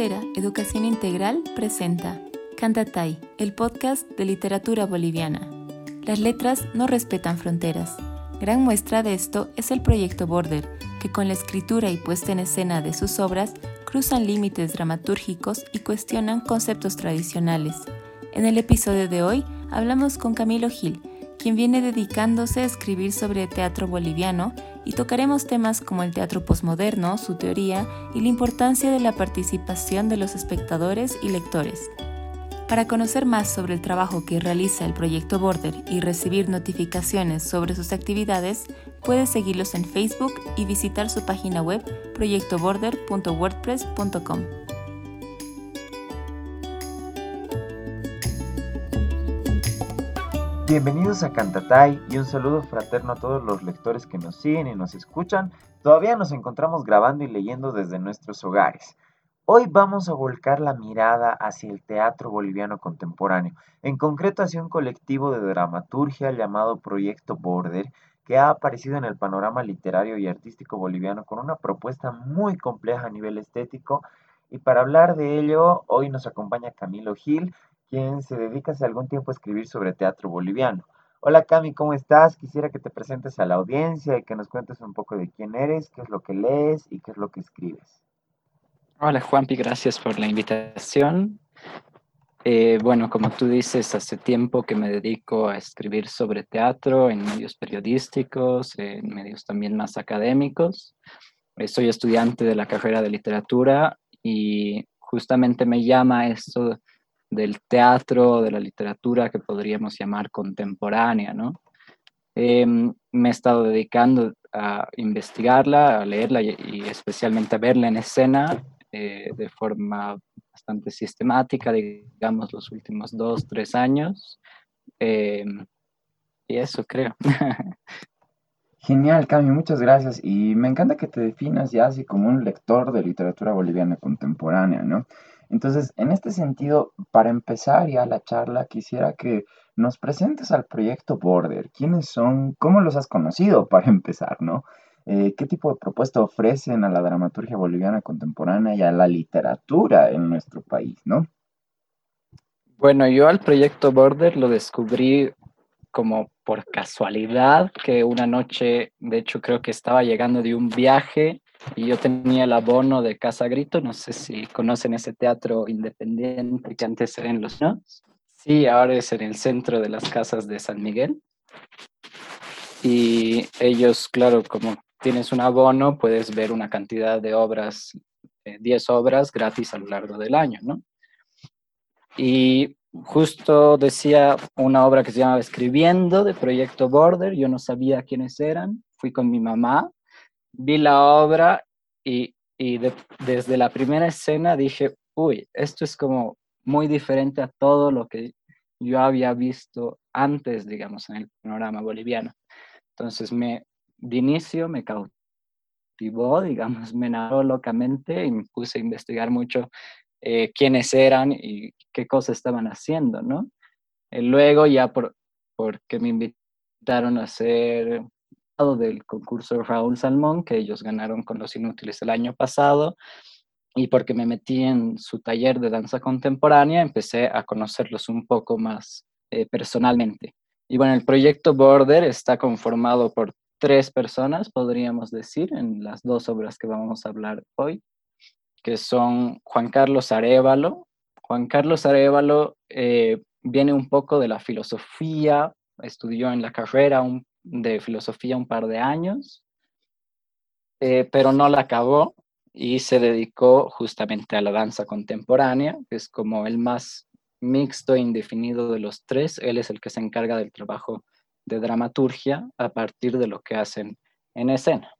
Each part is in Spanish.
Educación Integral presenta Cantatay, el podcast de literatura boliviana. Las letras no respetan fronteras. Gran muestra de esto es el proyecto Border, que con la escritura y puesta en escena de sus obras cruzan límites dramatúrgicos y cuestionan conceptos tradicionales. En el episodio de hoy hablamos con Camilo Gil, quien viene dedicándose a escribir sobre teatro boliviano y tocaremos temas como el teatro posmoderno, su teoría y la importancia de la participación de los espectadores y lectores. Para conocer más sobre el trabajo que realiza el proyecto Border y recibir notificaciones sobre sus actividades, puedes seguirlos en Facebook y visitar su página web proyectoborder.wordpress.com. Bienvenidos a Cantatay y un saludo fraterno a todos los lectores que nos siguen y nos escuchan. Todavía nos encontramos grabando y leyendo desde nuestros hogares. Hoy vamos a volcar la mirada hacia el teatro boliviano contemporáneo, en concreto hacia un colectivo de dramaturgia llamado Proyecto Border, que ha aparecido en el panorama literario y artístico boliviano con una propuesta muy compleja a nivel estético. Y para hablar de ello, hoy nos acompaña Camilo Gil, quien se dedica hace algún tiempo a escribir sobre teatro boliviano. Hola Cami, ¿cómo estás? Quisiera que te presentes a la audiencia y que nos cuentes un poco de quién eres, qué es lo que lees y qué es lo que escribes. Hola Juanpi, gracias por la invitación. Eh, bueno, como tú dices, hace tiempo que me dedico a escribir sobre teatro en medios periodísticos, en medios también más académicos. Eh, soy estudiante de la carrera de literatura y justamente me llama esto del teatro, de la literatura que podríamos llamar contemporánea, ¿no? Em, me he estado dedicando a investigarla, a leerla y, especialmente a verla en escena eh, de forma bastante sistemática, digamos, los últimos dos, tres años. Em, y eso creo. Genial, Cami, muchas gracias. Y me encanta que te definas ya así como un lector de literatura boliviana contemporánea, ¿no? Entonces, en este sentido, para empezar ya la charla, quisiera que nos presentes al proyecto Border. ¿Quiénes son? ¿Cómo los has conocido para empezar, no? Eh, ¿Qué tipo de propuesta ofrecen a la dramaturgia boliviana contemporánea y a la literatura en nuestro país, no? Bueno, yo al proyecto Border lo descubrí como por casualidad, que una noche, de hecho creo que estaba llegando de un viaje y yo tenía el abono de Casa Grito, no sé si conocen ese teatro independiente que antes era en Los ¿no? Sí, ahora es en el centro de las casas de San Miguel. Y ellos, claro, como tienes un abono, puedes ver una cantidad de obras, 10 eh, obras gratis a lo largo del año, ¿no? Y justo decía una obra que se llamaba Escribiendo de Proyecto Border, yo no sabía quiénes eran, fui con mi mamá vi la obra y, desde la primera escena dije, uy, esto es como muy diferente a todo lo que yo había visto antes, digamos, en el panorama boliviano. Entonces, me, de inicio me cautivó, digamos, me enamoró locamente y me puse a investigar mucho eh, quiénes eran y qué cosas estaban haciendo, ¿no? Eh, luego ya por, porque me invitaron a hacer del concurso Raúl Salmón, que ellos ganaron con Los Inútiles el año pasado, y porque me metí en su taller de danza contemporánea, empecé a conocerlos un poco más eh, personalmente. Y bueno, el proyecto Border está conformado por tres personas, podríamos decir, en las dos obras que vamos a hablar hoy, que son Juan Carlos Arevalo. Juan Carlos Arevalo eh, viene un poco de la filosofía, estudió en la carrera un de filosofía un par de años, eh, pero no la acabó y se dedicó justamente a la danza contemporánea, que es como el más mixto e indefinido de los tres. Él es el que se encarga del trabajo de dramaturgia a partir de lo que hacen en escena.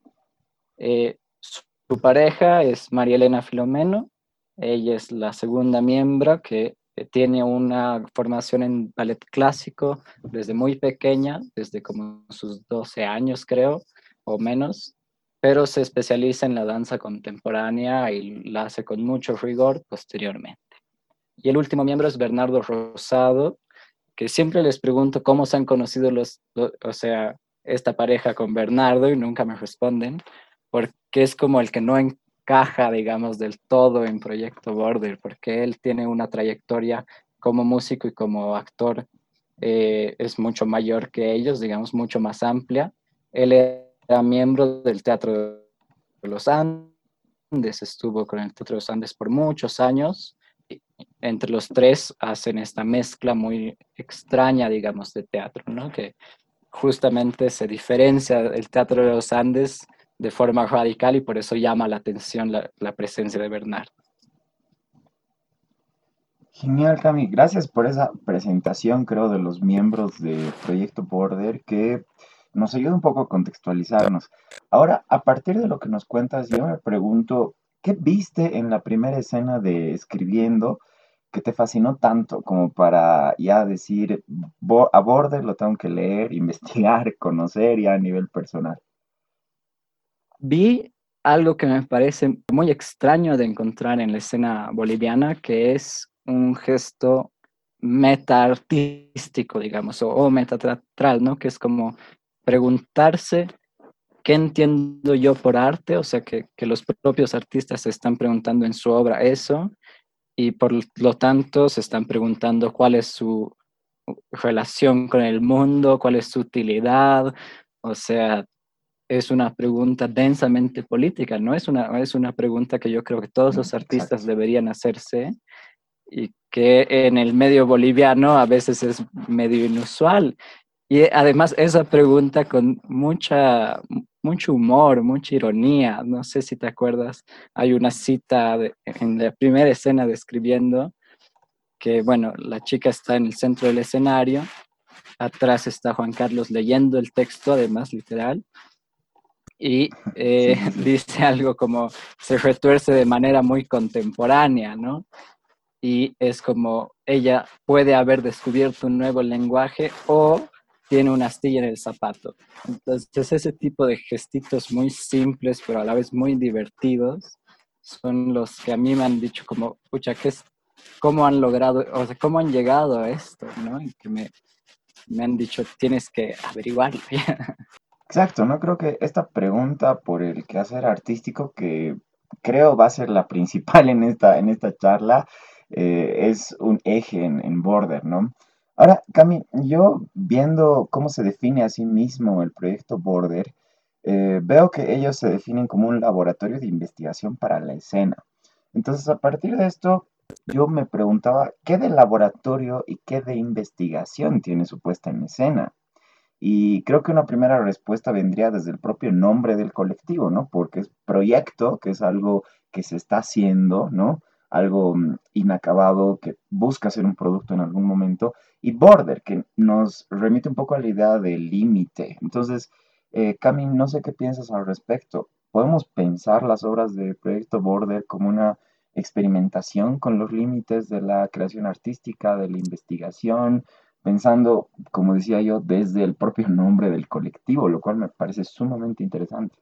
Eh, su pareja es María Elena Filomeno, ella es la segunda miembro que tiene una formación en ballet clásico desde muy pequeña, desde como sus 12 años creo, o menos, pero se especializa en la danza contemporánea y la hace con mucho rigor posteriormente. Y el último miembro es Bernardo Rosado, que siempre les pregunto cómo se han conocido los, o sea, esta pareja con Bernardo y nunca me responden, porque es como el que no encaja, digamos, del todo en Proyecto Border, porque él tiene una trayectoria como músico y como actor, eh, es mucho mayor que ellos, digamos, mucho más amplia. Él era miembro del Teatro de los Andes, estuvo con el Teatro de los Andes por muchos años. Entre los tres hacen esta mezcla muy extraña, digamos, de teatro, ¿no? Que justamente se diferencia del Teatro de los Andes de forma radical y por eso llama la atención la, presencia de Bernard. Genial, Cami. Gracias por esa presentación, creo, de los miembros de Proyecto Border que nos ayuda un poco a contextualizarnos. Ahora, a partir de lo que nos cuentas, yo me pregunto, ¿qué viste en la primera escena de Escribiendo que te fascinó tanto como para ya decir, a Border lo tengo que leer, investigar, conocer ya a nivel personal? Vi algo que me parece muy extraño de encontrar en la escena boliviana, que es un gesto meta-artístico, digamos, o, o ¿no? Que es como preguntarse qué entiendo yo por arte, o sea, que, que los propios artistas se están preguntando en su obra eso, y por lo tanto se están preguntando cuál es su relación con el mundo, cuál es su utilidad, o sea, es una pregunta densamente política, no es una, es una pregunta que yo creo que todos los artistas deberían hacerse y que en el medio boliviano a veces es medio inusual. Y además esa pregunta con mucha, mucho humor, mucha ironía, no sé si te acuerdas, hay una cita en la primera escena describiendo que, bueno, la chica está en el centro del escenario, atrás está Juan Carlos leyendo el texto, además literal, y eh, dice algo como se retuerce de manera muy contemporánea, ¿no? Y es como ella puede haber descubierto un nuevo lenguaje o tiene una astilla en el zapato. Entonces ese tipo de gestitos muy simples, pero a la vez muy divertidos, son los que a mí me han dicho como, pucha, ¿qué es, ¿cómo han logrado, o sea, cómo han llegado a esto, ¿no? Y que me, me han dicho, tienes que averiguarlo. Exacto, ¿no? Creo que esta pregunta por el quehacer artístico, que creo va a ser la principal en esta, en esta charla, eh, es un eje en, Border, ¿no? Ahora, Cami, yo viendo cómo se define a sí mismo el proyecto Border, eh, veo que ellos se definen como un laboratorio de investigación para la escena. Entonces, a partir de esto, yo me preguntaba, ¿qué de laboratorio y qué de investigación tiene su puesta en escena? Y creo que una primera respuesta vendría desde el propio nombre del colectivo, ¿no? Porque es proyecto, que es algo que se está haciendo, ¿no? Algo mm, inacabado que busca ser un producto en algún momento. Y border, que nos remite un poco a la idea del límite. Entonces, eh, no sé qué piensas al respecto. ¿Podemos pensar las obras de Proyecto Border como una experimentación con los límites de la creación artística, de la investigación, pensando, como decía yo, desde el propio nombre del colectivo, lo cual me parece sumamente interesante.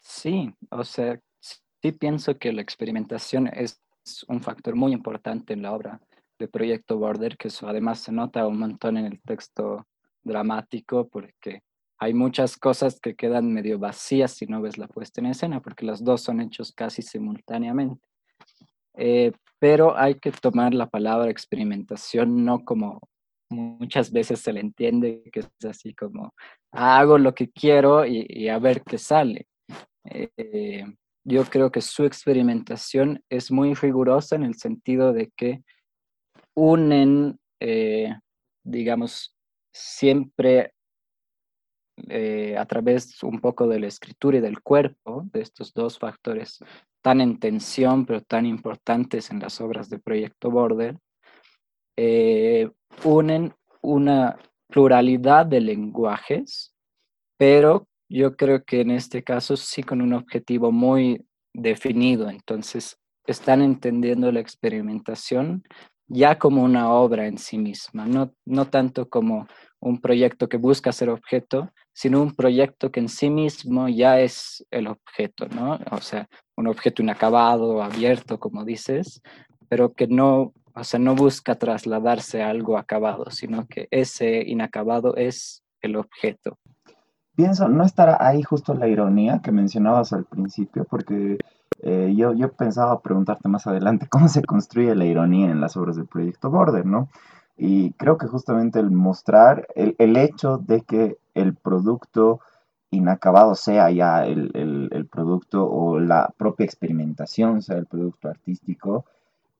Sí, o sea, sí pienso que la experimentación es un factor muy importante en la obra de Proyecto Border, que eso además se nota un montón en el texto dramático, porque hay muchas cosas que quedan medio vacías si no ves la puesta en escena, porque los dos son hechos casi simultáneamente. Eh, pero hay que tomar la palabra experimentación no como muchas veces se le entiende que es así como hago lo que quiero y, a ver qué sale. Eh, yo creo que su experimentación es muy rigurosa en el sentido de que unen, eh, digamos, siempre eh, a través un poco de la escritura y del cuerpo, de estos dos factores tan en tensión, pero tan importantes en las obras de Proyecto Border, eh, unen una pluralidad de lenguajes, pero yo creo que en este caso sí con un objetivo muy definido. Entonces, están entendiendo la experimentación ya como una obra en sí misma, no, no tanto como un proyecto que busca ser objeto, sino un proyecto que en sí mismo ya es el objeto, ¿no? O sea, un objeto inacabado, abierto, como dices, pero que no o sea, no busca trasladarse a algo acabado, sino que ese inacabado es el objeto. Pienso, ¿no estará ahí justo la ironía que mencionabas al principio? Porque eh, yo, yo pensaba preguntarte más adelante cómo se construye la ironía en las obras del proyecto Border, ¿no? Y creo que justamente el mostrar, el, el hecho de que el producto inacabado sea ya el, el, el, producto o la propia experimentación sea el producto artístico,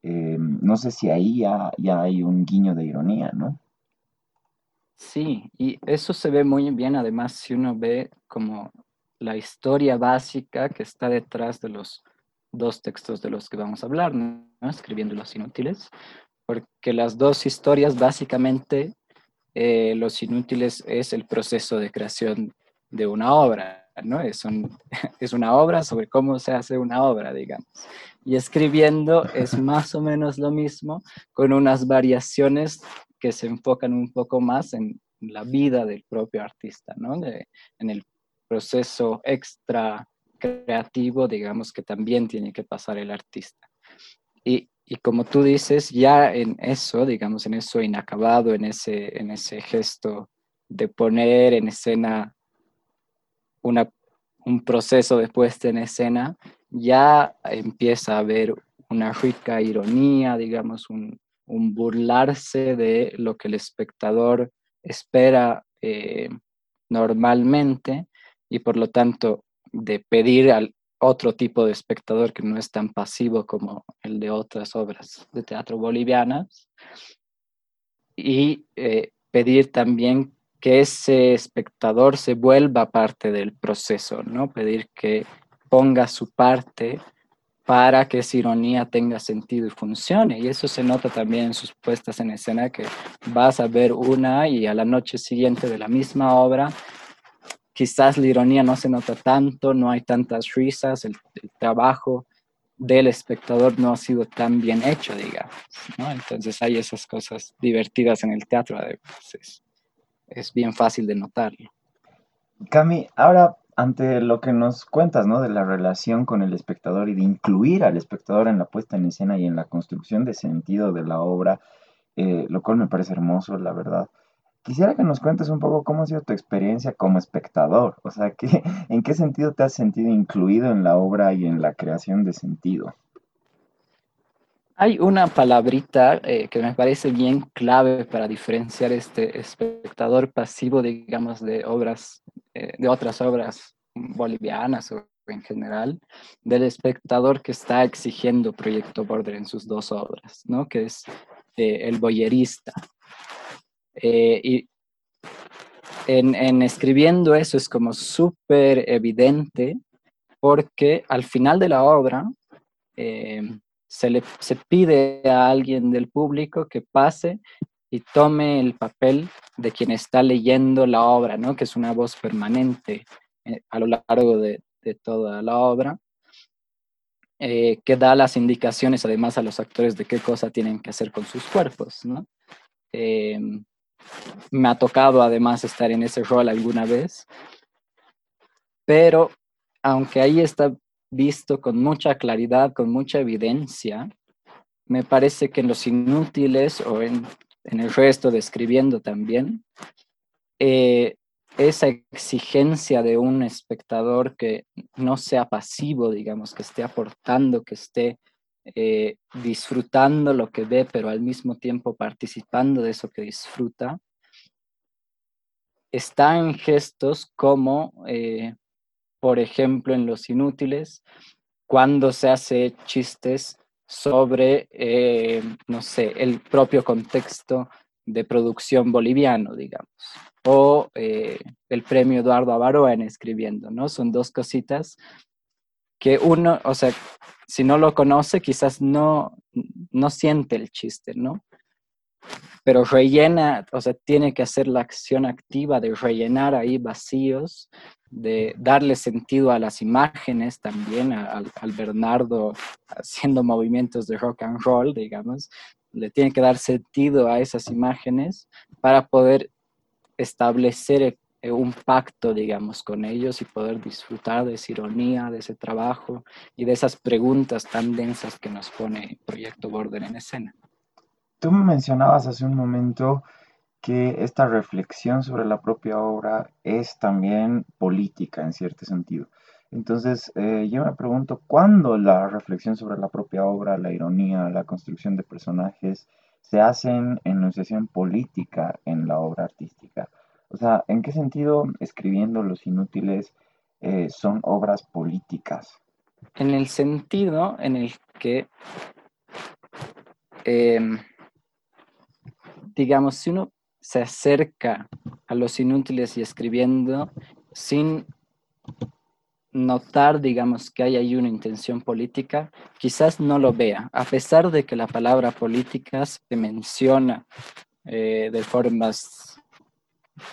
eh, no sé si ahí ya, ya hay un guiño de ironía, ¿no? Sí, y eso se ve muy bien además si uno ve como la historia básica que está detrás de los dos textos de los que vamos a hablar, ¿no? escribiendo los inútiles, porque las dos historias básicamente, eh, los inútiles es el proceso de creación de una obra, ¿no? Es, un, es una obra sobre cómo se hace una obra, digamos. Y escribiendo es más o menos lo mismo, con unas variaciones que se enfocan un poco más en la vida del propio artista, ¿no? De, en el proceso extra creativo, digamos, que también tiene que pasar el artista. Y, y, como tú dices, ya en eso, digamos, en eso inacabado, en ese, en ese gesto de poner en escena una, un proceso de puesta en escena, ya empieza a haber una rica ironía, digamos, un, burlarse de lo que el espectador espera eh, normalmente y por lo tanto de pedir al otro tipo de espectador que no es tan pasivo como el de otras obras de teatro bolivianas y eh, pedir también que ese espectador se vuelva parte del proceso, ¿no? Pedir que ponga su parte para que esa ironía tenga sentido y funcione. Y eso se nota también en sus puestas en escena, que vas a ver una y a la noche siguiente de la misma obra, quizás la ironía no se nota tanto, no hay tantas risas, el, trabajo del espectador no ha sido tan bien hecho, digamos. ¿no? Entonces hay esas cosas divertidas en el teatro, además. Es, es bien fácil de notarlo. Cami, ahora ante lo que nos cuentas, ¿no? De la relación con el espectador y de incluir al espectador en la puesta en escena y en la construcción de sentido de la obra, eh, lo cual me parece hermoso, la verdad. Quisiera que nos cuentes un poco cómo ha sido tu experiencia como espectador, o sea, ¿qué, ¿en qué sentido te has sentido incluido en la obra y en la creación de sentido? Hay una palabrita eh, que me parece bien clave para diferenciar este espectador pasivo, digamos, de obras eh, de otras obras bolivianas o en general, del espectador que está exigiendo Proyecto Border en sus dos obras, ¿no? que es eh, el boyerista. Y en, escribiendo eso es como súper evidente porque al final de la obra se le se pide a alguien del público que pase y tome el papel de quien está leyendo la obra, ¿no? que es una voz permanente eh, a lo largo de, de, toda la obra, eh, que da las indicaciones además a los actores de qué cosa tienen que hacer con sus cuerpos. ¿no? Eh, me ha tocado además estar en ese rol alguna vez, pero aunque ahí está visto con mucha claridad, con mucha evidencia, me parece que en los inútiles o en en el resto describiendo también, eh, esa exigencia de un espectador que no sea pasivo, digamos, que esté aportando, que esté eh, disfrutando lo que ve, pero al mismo tiempo participando de eso que disfruta, está en gestos como, eh, por ejemplo, en Los Inútiles, cuando se hace chistes sobre, eh, no sé, el propio contexto de producción boliviano, digamos, o eh, el premio Eduardo Avaroa en escribiendo, ¿no? Son dos cositas que uno, o sea, si no lo conoce, quizás no, no siente el chiste, ¿no? Pero rellena, o sea, tiene que hacer la acción activa de rellenar ahí vacíos de darle sentido a las imágenes también, al, Bernardo haciendo movimientos de rock and roll, digamos, le tiene que dar sentido a esas imágenes para poder establecer eh, un pacto, digamos, con ellos y poder disfrutar de esa ironía, de ese trabajo y de esas preguntas tan densas que nos pone Proyecto Border en escena. Tú me mencionabas hace un momento que esta reflexión sobre la propia obra es también política en cierto sentido. Entonces, eh, yo me pregunto, ¿cuándo la reflexión sobre la propia obra, la ironía, la construcción de personajes se hacen enunciación política en la obra artística? O sea, ¿en qué sentido escribiendo Los Inútiles eh, son obras políticas? En el sentido en el que, em, digamos, si uno se acerca a Los Inútiles y escribiendo sin notar, digamos, que hay ahí una intención política, quizás no lo vea, a pesar de que la palabra política se menciona eh, de formas,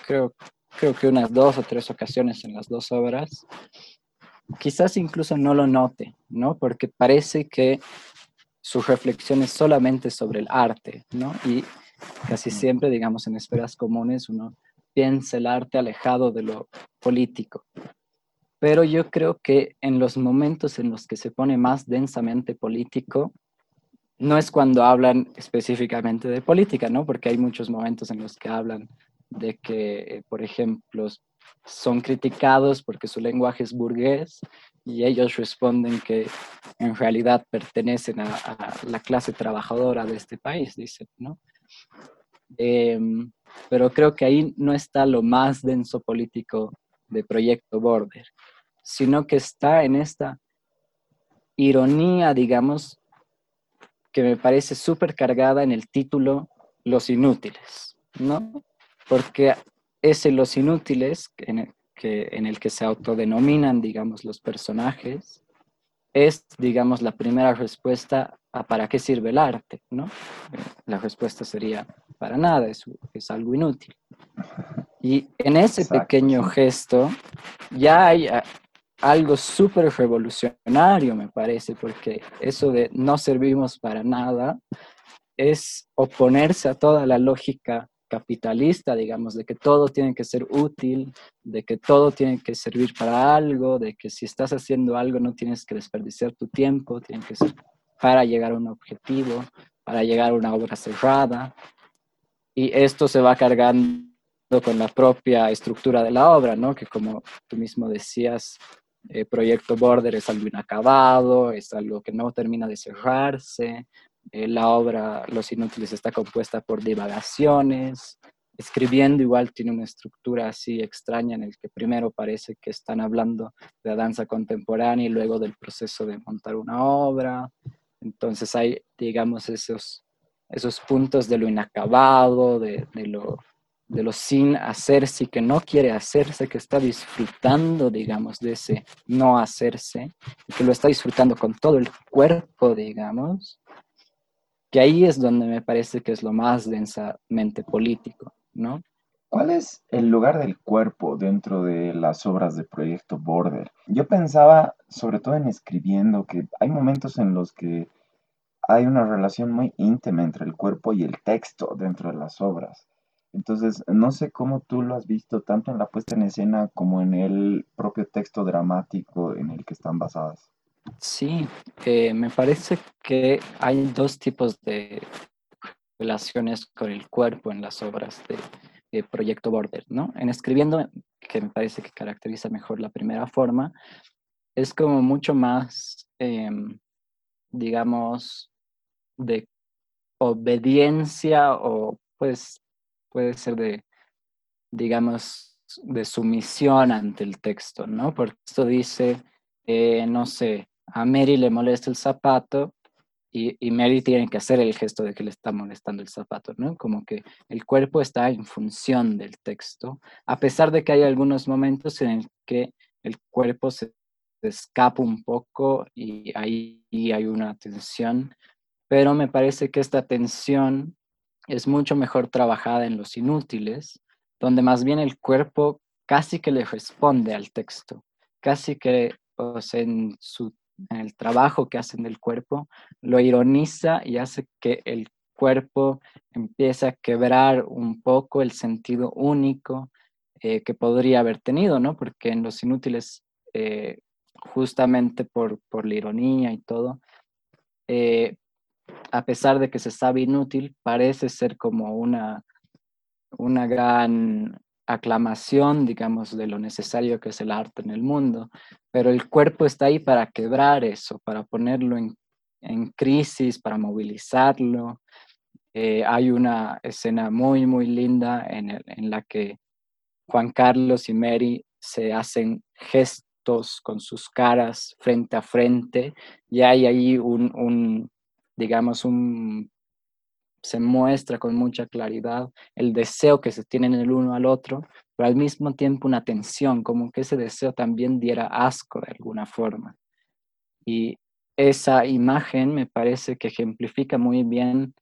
creo, creo que unas dos o tres ocasiones en las dos obras, quizás incluso no lo note, ¿no? Porque parece que su reflexión es solamente sobre el arte, ¿no? Y casi siempre, digamos, en esferas comunes uno piensa el arte alejado de lo político. Pero yo creo que en los momentos en los que se pone más densamente político, no es cuando hablan específicamente de política, ¿no? Porque hay muchos momentos en los que hablan de que, eh, por ejemplo, son criticados porque su lenguaje es burgués y ellos responden que en realidad pertenecen a, la clase trabajadora de este país, dicen, ¿no? Em, pero creo que ahí no está lo más denso político de Proyecto Border, sino que está en esta ironía, digamos, que me parece súper cargada en el título Los Inútiles, ¿no? Porque es en Los Inútiles en el que, en el que se autodenominan, digamos, los personajes, es, digamos, la primera respuesta a para qué sirve el arte, ¿no? La respuesta sería para nada, es, es algo inútil. Y en ese pequeño gesto ya hay ah, algo súper revolucionario, me parece, porque eso de no servimos para nada es oponerse a toda la lógica capitalista, digamos, de que todo tiene que ser útil, de que todo tiene que servir para algo, de que si estás haciendo algo no tienes que desperdiciar tu tiempo, tiene que ser para llegar a un objetivo, para llegar a una obra cerrada. Y esto se va cargando con la propia estructura de la obra, ¿no? Que como tú mismo decías, el Proyecto Border es algo inacabado, es algo que no termina de cerrarse, eh, la obra Los Inútiles está compuesta por divagaciones. Escribiendo igual tiene una estructura así extraña en el que primero parece que están hablando de la danza contemporánea y luego del proceso de montar una obra. Entonces hay, digamos, esos, esos puntos de lo inacabado, de, de lo, de lo sin hacerse y que no quiere hacerse, que está disfrutando, digamos, de ese no hacerse, que lo está disfrutando con todo el cuerpo, digamos, que ahí es donde me parece que es lo más densamente político, ¿no? ¿Cuál es el lugar del cuerpo dentro de las obras de Proyecto Border? Yo pensaba, sobre todo en escribiendo, que hay momentos en los que hay una relación muy íntima entre el cuerpo y el texto dentro de las obras. Entonces, no sé cómo tú lo has visto tanto en la puesta en escena como en el propio texto dramático en el que están basadas. Sí, eh, me parece que hay dos tipos de relaciones con el cuerpo en las obras de, Proyecto Border, ¿no? En escribiendo, que me parece que caracteriza mejor la primera forma, es como mucho más, em, digamos, de obediencia o pues puede ser de, digamos, de sumisión ante el texto, ¿no? Porque esto dice, eh, no sé, a Mary le molesta el zapato y, y, Mary tiene que hacer el gesto de que le está molestando el zapato, ¿no? Como que el cuerpo está en función del texto, a pesar de que hay algunos momentos en que el cuerpo se, escapa un poco y ahí hay una tensión, pero me parece que esta tensión es mucho mejor trabajada en los inútiles, donde más bien el cuerpo casi que le responde al texto, casi que o sea, en su el trabajo que hacen del cuerpo, lo ironiza y hace que el cuerpo empiece a quebrar un poco el sentido único eh, que podría haber tenido, ¿no? Porque en Los Inútiles, eh, justamente por, por, la ironía y todo, eh, a pesar de que se sabe inútil, parece ser como una, una gran aclamación, digamos, de lo necesario que es el arte en el mundo, pero el cuerpo está ahí para quebrar eso, para ponerlo en, crisis, para movilizarlo. Eh, hay una escena muy, muy linda en, la que Juan Carlos y Mary se hacen gestos con sus caras frente a frente y hay ahí un digamos, un se muestra con mucha claridad el deseo que se tienen el uno al otro, pero al mismo tiempo una tensión, como que ese deseo también diera asco de alguna forma. Y esa imagen me parece que ejemplifica muy bien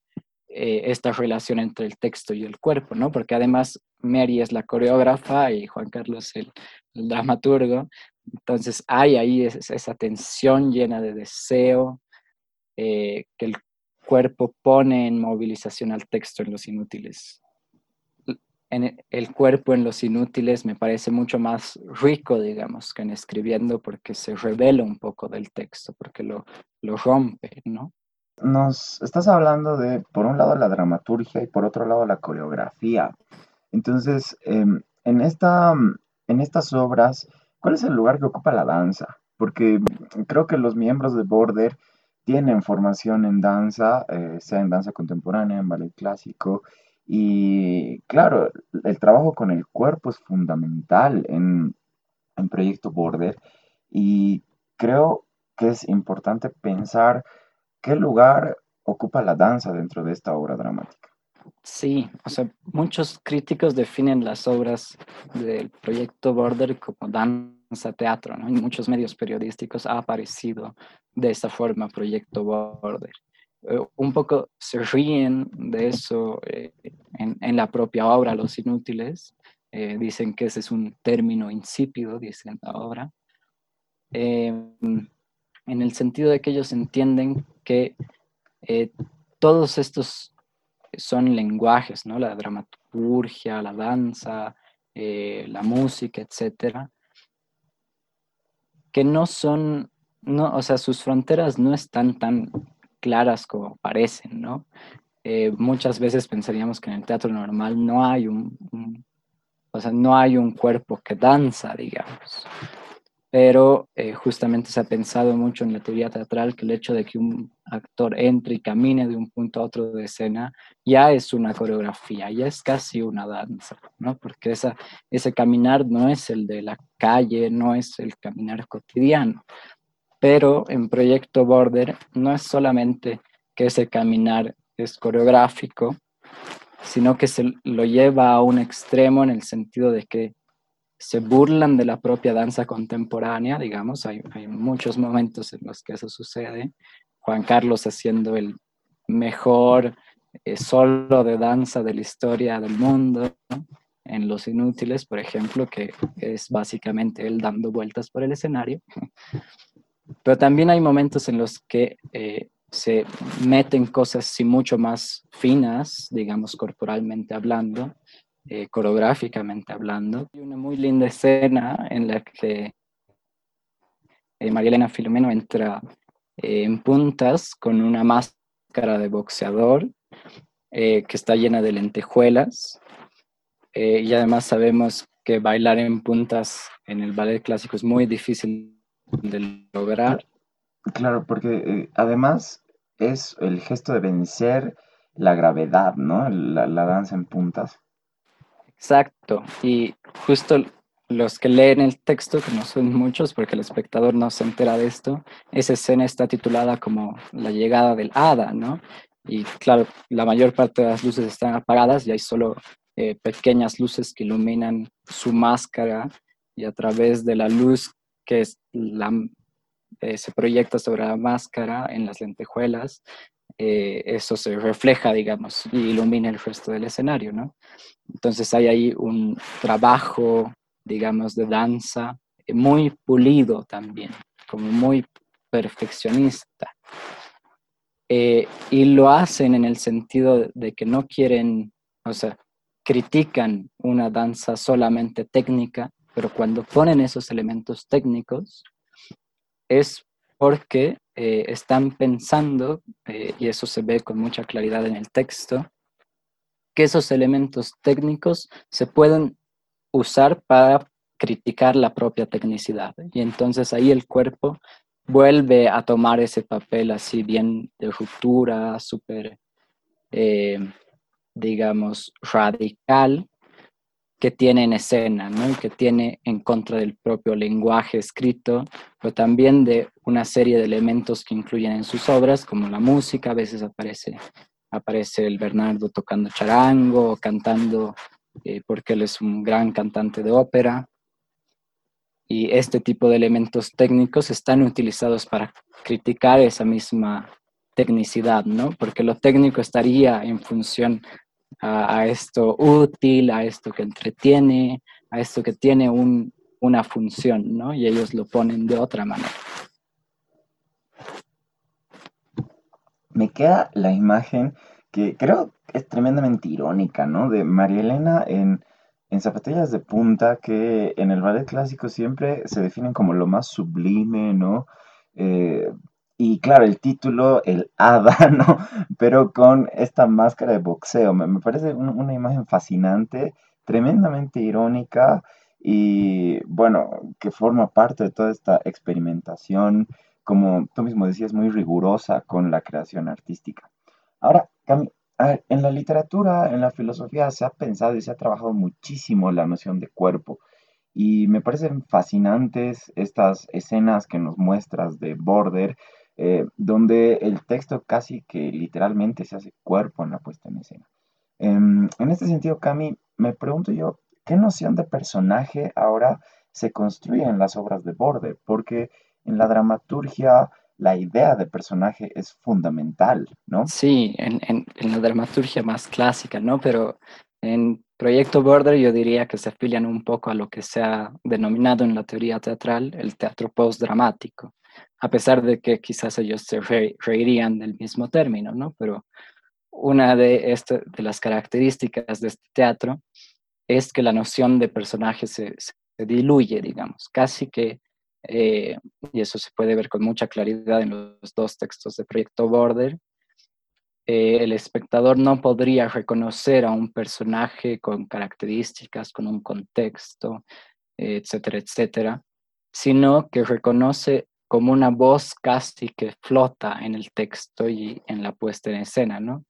eh, esta relación entre el texto y el cuerpo, ¿no? Porque además Mary es la coreógrafa y Juan Carlos el, dramaturgo, entonces hay ahí esa tensión llena de deseo eh, que el cuerpo pone en movilización al texto en los inútiles. En e, el cuerpo en los inútiles me parece mucho más rico, digamos, que en escribiendo porque se revela un poco del texto, porque lo, lo rompe, ¿no? Nos estás hablando de, por un lado, la dramaturgia y por otro lado, la coreografía. Entonces, em, en, esta, en estas obras, ¿cuál es el lugar que ocupa la danza? Porque creo que los miembros de Border tienen formación en danza, eh, sea en danza contemporánea, en ballet clásico. Y claro, el trabajo con el cuerpo es fundamental en, en Proyecto Border. Y creo que es importante pensar qué lugar ocupa la danza dentro de esta obra dramática. Sí, o sea, muchos críticos definen las obras del proyecto Border como danza teatro, ¿no? En muchos medios periodísticos ha aparecido de esta forma proyecto Border. Eh, un poco se ríen de eso eh, en, la propia obra Los Inútiles. Eh, dicen que ese es un término insípido, dicen la obra. Em, en el sentido de que ellos entienden que todos estos son lenguajes, ¿no? La dramaturgia, la danza, la música, etcétera, que no son, no, o sea, sus fronteras no están tan claras como parecen, ¿no? Eh, muchas veces pensaríamos que en el teatro normal no hay un, o sea, no hay un cuerpo que danza, digamos pero eh, justamente se ha pensado mucho en la teoría teatral que el hecho de que un actor entre y camine de un punto a otro de escena ya es una coreografía, ya es casi una danza, ¿no? Porque esa, ese caminar no es el de la calle, no es el caminar cotidiano, pero en Proyecto Border no es solamente que ese caminar es coreográfico, sino que se lo lleva a un extremo en el sentido de que se burlan de la propia danza contemporánea, digamos, hay, muchos momentos en los que eso sucede. Juan Carlos haciendo el mejor eh, solo de danza de la historia del mundo, en Los Inútiles, por ejemplo, que es básicamente él dando vueltas por el escenario. Pero también hay momentos en los que eh, se meten cosas mucho más finas, digamos, corporalmente hablando, eh, coreográficamente hablando. Hay una muy linda escena en la que eh, María Filomeno entra eh, en puntas con una máscara de boxeador que está llena de lentejuelas. y además sabemos que bailar en puntas en el ballet clásico es muy difícil de lograr. Claro, porque además es el gesto de vencer la gravedad, ¿no? la danza en puntas. Exacto. Y justo los que leen el texto, que no son muchos porque el espectador no se entera de esto, esa escena está titulada como La llegada del hada, ¿no? Y claro, la mayor parte de las luces están apagadas y hay solo eh, pequeñas luces que iluminan su máscara y a través de la luz que eh, se proyecta sobre la máscara en las lentejuelas, eh, eso se refleja, digamos, y ilumina el resto del escenario, ¿no? Entonces hay ahí un trabajo, digamos, de danza eh, muy pulido también, como muy perfeccionista. Eh, y lo hacen en el sentido de que no quieren, o sea, critican una danza solamente técnica, pero cuando ponen esos elementos técnicos es porque eh, están pensando, eh, y eso se ve con mucha claridad en el texto, que esos elementos técnicos se pueden usar para criticar la propia tecnicidad. Y entonces ahí el cuerpo vuelve a tomar ese papel así bien de ruptura, súper, eh, digamos, radical que tiene en escena, ¿no? Y que tiene en contra del propio lenguaje escrito, pero también de una serie de elementos que incluyen en sus obras, como la música, a veces aparece, aparece el Bernardo tocando charango, cantando, eh, porque él es un gran cantante de ópera, y este tipo de elementos técnicos están utilizados para criticar esa misma tecnicidad, ¿no? Porque lo técnico estaría en función a, esto útil, a esto que entretiene, a esto que tiene una función, ¿no? Y ellos lo ponen de otra manera. Me queda la imagen que creo es tremendamente irónica, ¿no? De María Elena en en zapatillas de punta que en el ballet clásico siempre se definen como lo más sublime, ¿no? Eh, y claro, el título, el hada, ¿no? Pero con esta máscara de boxeo. Me, parece una imagen fascinante, tremendamente irónica y bueno, que forma parte de toda esta experimentación, como tú mismo decías, muy rigurosa con la creación artística. Ahora, Cami, en la literatura, en la filosofía, se ha pensado y se ha trabajado muchísimo la noción de cuerpo. Y me parecen fascinantes estas escenas que nos muestras de Border, eh, donde el texto casi que literalmente se hace cuerpo en la puesta en escena. Em, en este sentido, Cami, me pregunto yo, ¿qué noción de personaje ahora se construye en las obras de Border? Porque en la dramaturgia la idea de personaje es fundamental, ¿no? Sí, en, en, la dramaturgia más clásica, ¿no? Pero en Proyecto Border yo diría que se afilian un poco a lo que se ha denominado en la teoría teatral el teatro postdramático, a pesar de que quizás ellos se reirían del mismo término, ¿no? Pero una de, de las características de este teatro es que la noción de personaje se, se diluye, digamos, casi que eh, y eso se puede ver con mucha claridad en los dos textos de Proyecto Border, eh, el espectador no podría reconocer a un personaje con características, con un contexto, etcétera, etcétera, sino que reconoce como una voz casi que flota en el texto y en la puesta en escena, ¿no?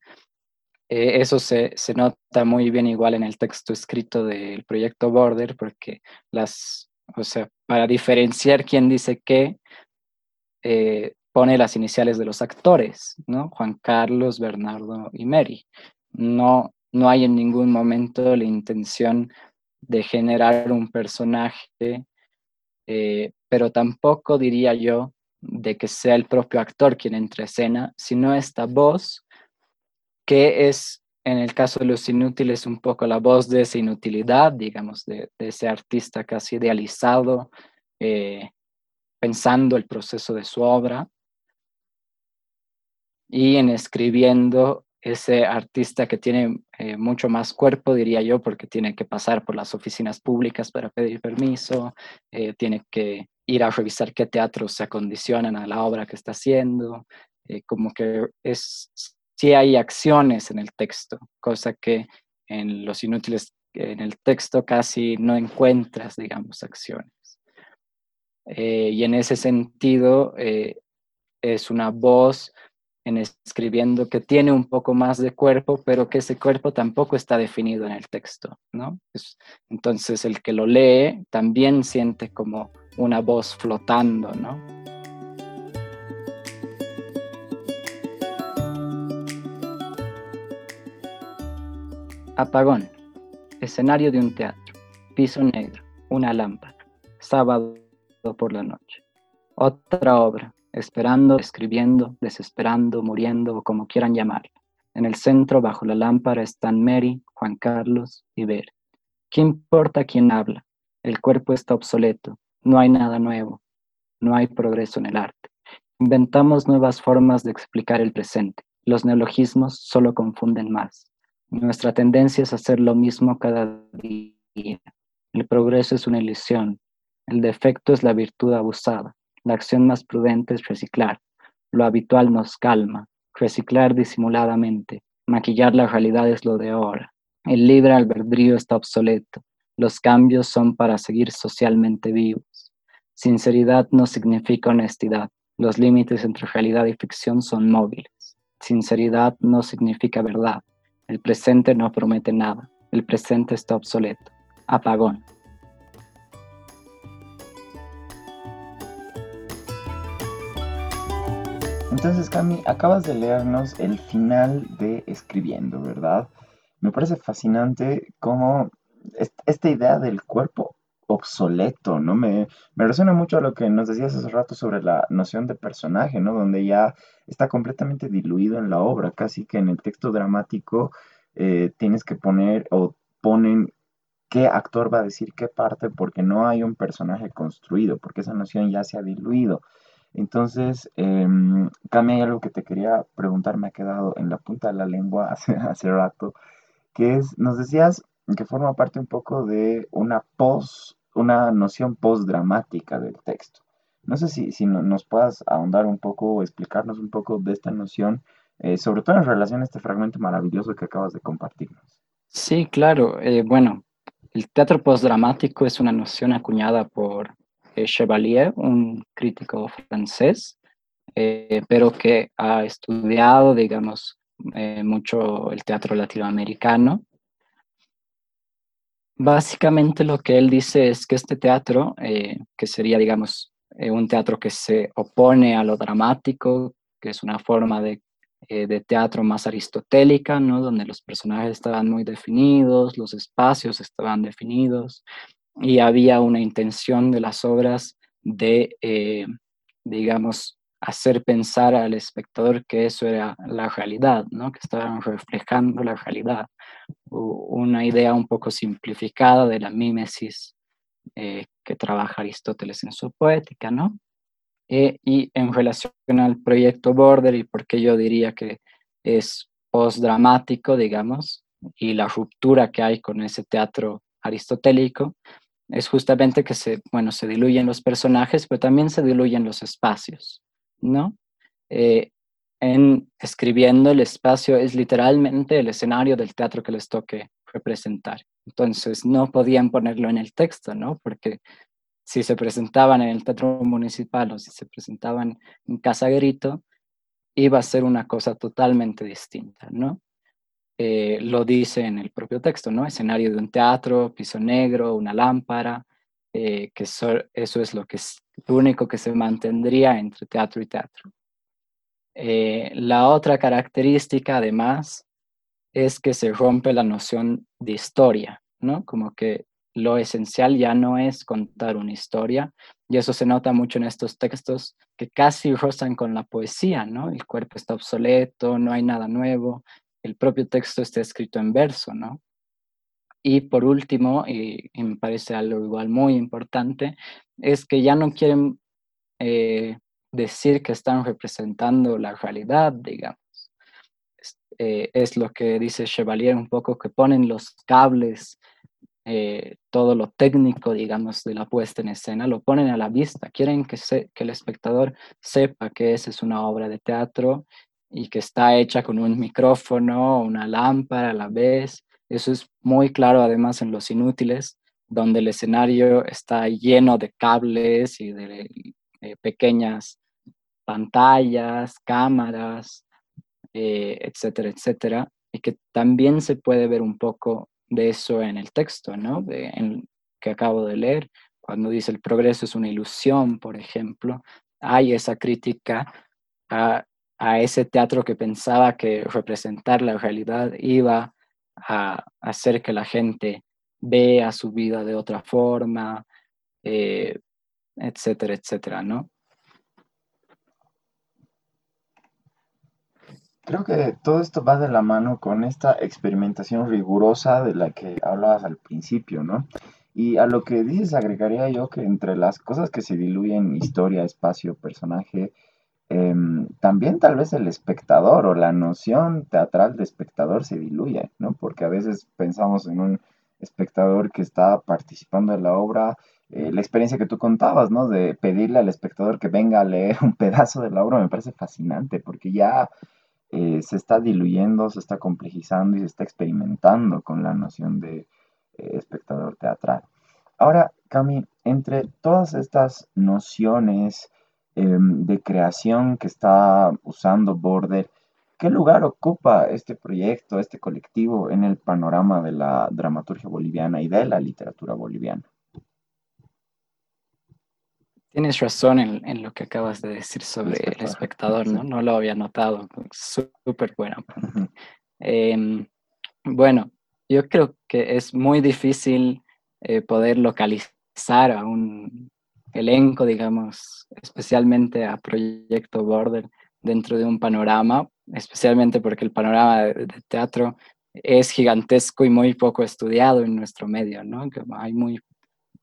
Eh, eso se, se, nota muy bien igual en el texto escrito del proyecto Border, porque las, o sea, para diferenciar quién dice qué, eh, pone las iniciales de los actores, ¿no? Juan Carlos, Bernardo y Mary. No, no hay en ningún momento la intención de generar un personaje, eh, pero tampoco diría yo de que sea el propio actor quien entre escena, sino esta voz que es en el caso de los inútiles, un poco la voz de esa inutilidad, digamos, de, ese artista casi idealizado, eh, pensando el proceso de su obra. Y en escribiendo, ese artista que tiene eh, mucho más cuerpo, diría yo, porque tiene que pasar por las oficinas públicas para pedir permiso, eh, tiene que ir a revisar qué teatros se acondicionan a la obra que está haciendo, como que es sí hay acciones en el texto, cosa que en los inútiles, en el texto casi no encuentras, digamos, acciones. Eh, y en ese sentido, eh, es una voz en escribiendo que tiene un poco más de cuerpo, pero que ese cuerpo tampoco está definido en el texto, ¿no? entonces el que lo lee también siente como una voz flotando, ¿no? Apagón. Escenario de un teatro. Piso negro. Una lámpara. Sábado por la noche. Otra obra. Esperando, escribiendo, desesperando, muriendo o como quieran llamarla. En el centro, bajo la lámpara, están Mary, Juan Carlos y Ver. ¿Qué importa quién habla? El cuerpo está obsoleto. No hay nada nuevo. No hay progreso en el arte. Inventamos nuevas formas de explicar el presente. Los neologismos solo confunden más. Nuestra tendencia es hacer lo mismo cada día. El progreso es una ilusión. El defecto es la virtud abusada. La acción más prudente es reciclar. Lo habitual nos calma. Reciclar disimuladamente. Maquillar la realidad es lo de ahora. El libre albedrío está obsoleto. Los cambios son para seguir socialmente vivos. Sinceridad no significa honestidad. Los límites entre realidad y ficción son móviles. Sinceridad no significa verdad. El presente no promete nada. El presente está obsoleto. Apagón. Entonces, Cami, acabas de leernos el final de Escribiendo, ¿verdad? Me parece fascinante cómo esta idea del cuerpo obsoleto, ¿no? Me, me resuena mucho a lo que nos decías hace rato sobre la noción de personaje, ¿no? Donde ya está completamente diluido en la obra, casi que en el texto dramático eh, tienes que poner o ponen qué actor va a decir qué parte porque no hay un personaje construido, porque esa noción ya se ha diluido. Entonces, eh, hay algo que te quería preguntar, me ha quedado en la punta de la lengua hace, hace rato, que es, nos decías que forma parte un poco de una post, una noción post-dramática del texto. No sé si, si nos puedas ahondar un poco o explicarnos un poco de esta noción, eh, sobre todo en relación a este fragmento maravilloso que acabas de compartirnos. Sí, claro. Eh, bueno, el teatro postdramático es una noción acuñada por Chevalier, un crítico francés, eh, pero que ha estudiado, digamos, eh, mucho el teatro latinoamericano. Básicamente lo que él dice es que este teatro, que sería, digamos, un teatro que se opone a lo dramático, que es una forma de, de teatro más aristotélica, ¿no? donde los personajes estaban muy definidos, los espacios estaban definidos, y había una intención de las obras de, eh, digamos, hacer pensar al espectador que eso era la realidad, ¿no? que estaban reflejando la realidad. Una idea un poco simplificada de la mímesis eh, que trabaja Aristóteles en su poética, ¿no? Eh, y en relación al proyecto Border y por qué yo diría que es postdramático, digamos, y la ruptura que hay con ese teatro aristotélico, es justamente que se, bueno, se diluyen los personajes, pero también se diluyen los espacios, ¿no? Eh, en escribiendo el espacio es literalmente el escenario del teatro que les toque representar. Entonces no podían ponerlo en el texto, ¿no? Porque si se presentaban en el teatro municipal o si se presentaban en Casa Grito, iba a ser una cosa totalmente distinta, ¿no? Eh, lo dice en el propio texto, ¿no? Escenario de un teatro, piso negro, una lámpara, eh, que eso es lo que es único que se mantendría entre teatro y teatro. Eh, la otra característica, además, es que se rompe la noción de historia, ¿no? Como que lo esencial ya no es contar una historia, y eso se nota mucho en estos textos que casi rozan con la poesía, ¿no? El cuerpo está obsoleto, no hay nada nuevo, el propio texto está escrito en verso, ¿no? Y por último, y, me parece algo igual muy importante, es que ya no quieren eh, decir que están representando la realidad, digamos. Eh, es lo que dice Chevalier un poco, que ponen los cables, eh, todo lo técnico, digamos, de la puesta en escena, lo ponen a la vista. Quieren que, se, que el espectador sepa que esa es una obra de teatro y que está hecha con un micrófono, una lámpara a la vez. Eso es muy claro además en Los Inútiles, donde el escenario está lleno de cables y de, pequeñas pantallas, cámaras, eh, etcétera, etcétera, y que también se puede ver un poco de eso en el texto, ¿no? De, en, que acabo de leer, cuando dice el progreso es una ilusión, por ejemplo, hay esa crítica a a ese teatro que pensaba que representar la realidad iba a hacer que la gente vea su vida de otra forma, eh, etcétera, etcétera, ¿no? Creo que todo esto va de la mano con esta experimentación rigurosa de la que hablabas al principio, ¿no? Y a lo que dices agregaría yo que entre las cosas que se diluyen, historia, espacio, personaje, Em, también tal vez el espectador o la noción teatral de espectador se diluye, ¿no? Porque a veces pensamos en un espectador que está participando en la obra, eh, la experiencia que tú contabas, ¿no? De pedirle al espectador que venga a leer un pedazo de la obra me parece fascinante, porque ya eh, se está diluyendo, se está complejizando y se está experimentando con la noción de eh, espectador teatral. Ahora, Cami, entre todas estas nociones de creación que está usando Border, ¿qué lugar ocupa este proyecto, este colectivo en el panorama de la dramaturgia boliviana y de la literatura boliviana? Tienes razón en, lo que acabas de decir sobre el espectador, ¿no? No lo había notado. Súper bueno. Em, bueno, yo creo que es muy difícil eh, poder localizar a un elenco, digamos, especialmente a Proyecto Border dentro de un panorama, especialmente porque el panorama de, teatro es gigantesco y muy poco estudiado en nuestro medio, ¿no? hay muy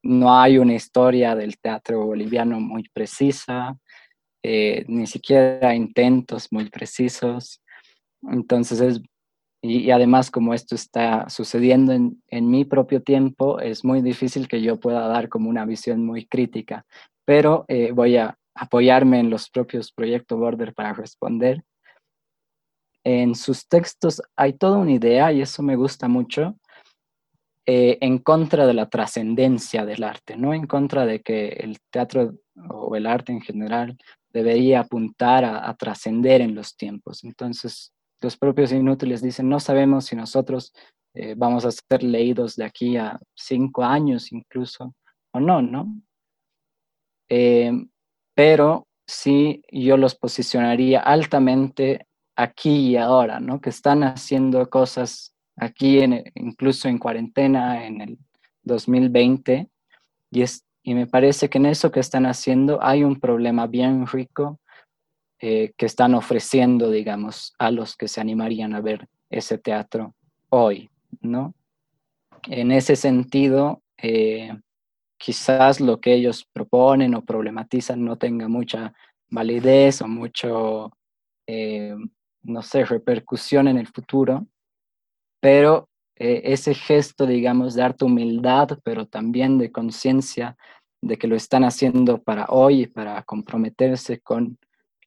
no hay una historia del teatro boliviano muy precisa, eh, ni siquiera intentos muy precisos. Entonces es, y, además como esto está sucediendo en, mi propio tiempo, es muy difícil que yo pueda dar como una visión muy crítica, pero eh, voy a apoyarme en los propios proyectos Border para responder. En sus textos hay toda una idea y eso me gusta mucho eh, en contra de la trascendencia del arte, no en contra de que el teatro o el arte en general debería apuntar a, trascender en los tiempos. Entonces, los propios inútiles dicen, no sabemos si nosotros eh, vamos a ser leídos de aquí a cinco años incluso, o no, ¿no? Eh, pero sí yo los posicionaría altamente aquí y ahora, ¿no? Que están haciendo cosas aquí, en, incluso en cuarentena en el 2020, y, es, y me parece que en eso que están haciendo hay un problema bien rico eh, que están ofreciendo, digamos, a los que se animarían a ver ese teatro hoy, ¿no? En ese sentido, eh, quizás lo que ellos proponen o problematizan no tenga mucha validez o mucho, eh, no sé, repercusión en el futuro, pero ese gesto, digamos, de harta humildad, pero también de conciencia de que lo están haciendo para hoy, para comprometerse con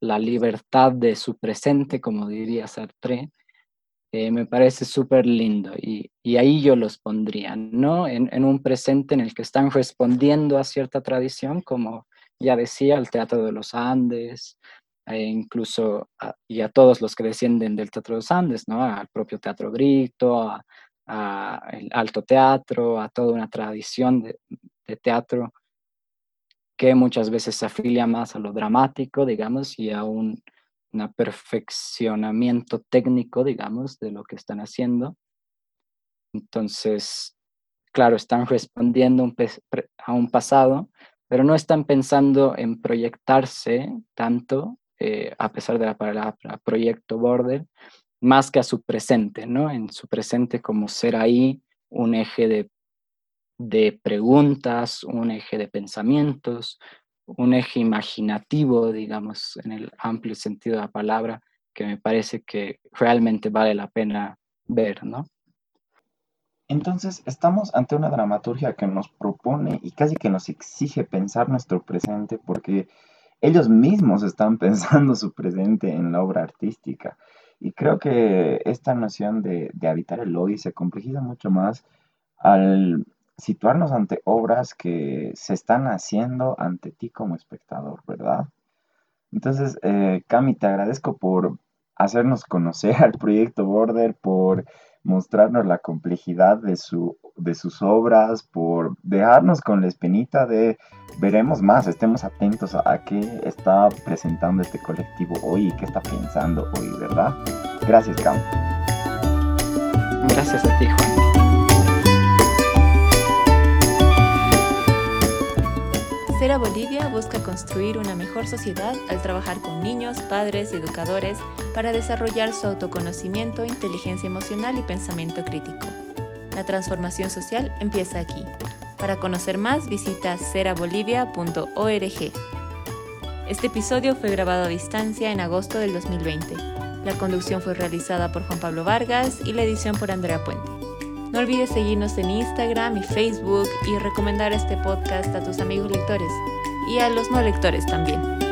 la libertad de su presente, como diría Sartre, eh, me parece súper lindo y, ahí yo los pondría, ¿no? En, en, un presente en el que están respondiendo a cierta tradición, como ya decía, el Teatro de los Andes, e incluso a, y a todos los que descienden del Teatro de los Andes, ¿no? Al propio Teatro Grito, a, el Alto Teatro, a toda una tradición de, teatro que muchas veces se afilia más a lo dramático, digamos, y a un, perfeccionamiento técnico, digamos, de lo que están haciendo. Entonces, claro, están respondiendo a un pasado, pero no están pensando en proyectarse tanto eh, a pesar de la palabra proyecto border, más que a su presente, ¿no? En su presente como ser ahí un eje de, de preguntas, un eje de pensamientos, un eje imaginativo, digamos, en el amplio sentido de la palabra, que me parece que realmente vale la pena ver, ¿no? Entonces, estamos ante una dramaturgia que nos propone y casi que nos exige pensar nuestro presente porque ellos mismos están pensando su presente en la obra artística. Y creo que esta noción de, habitar el hoy se complejiza mucho más al situarnos ante obras que se están haciendo ante ti como espectador, ¿verdad? Entonces, eh, Cami, te agradezco por hacernos conocer al proyecto Border, por mostrarnos la complejidad de, su, de sus obras, por dejarnos con la espinita de veremos más, estemos atentos a, qué está presentando este colectivo hoy y qué está pensando hoy, ¿verdad? Gracias, Cam. Gracias a ti, Juan. Cera Bolivia busca construir una mejor sociedad al trabajar con niños, padres y educadores para desarrollar su autoconocimiento, inteligencia emocional y pensamiento crítico. La transformación social empieza aquí. Para conocer más, visita cerabolivia.org. Este episodio fue grabado a distancia en agosto del 2020. La conducción fue realizada por Juan Pablo Vargas y la edición por Andrea Puente. No olvides seguirnos en Instagram y Facebook y recomendar este podcast a tus amigos lectores y a los no lectores también.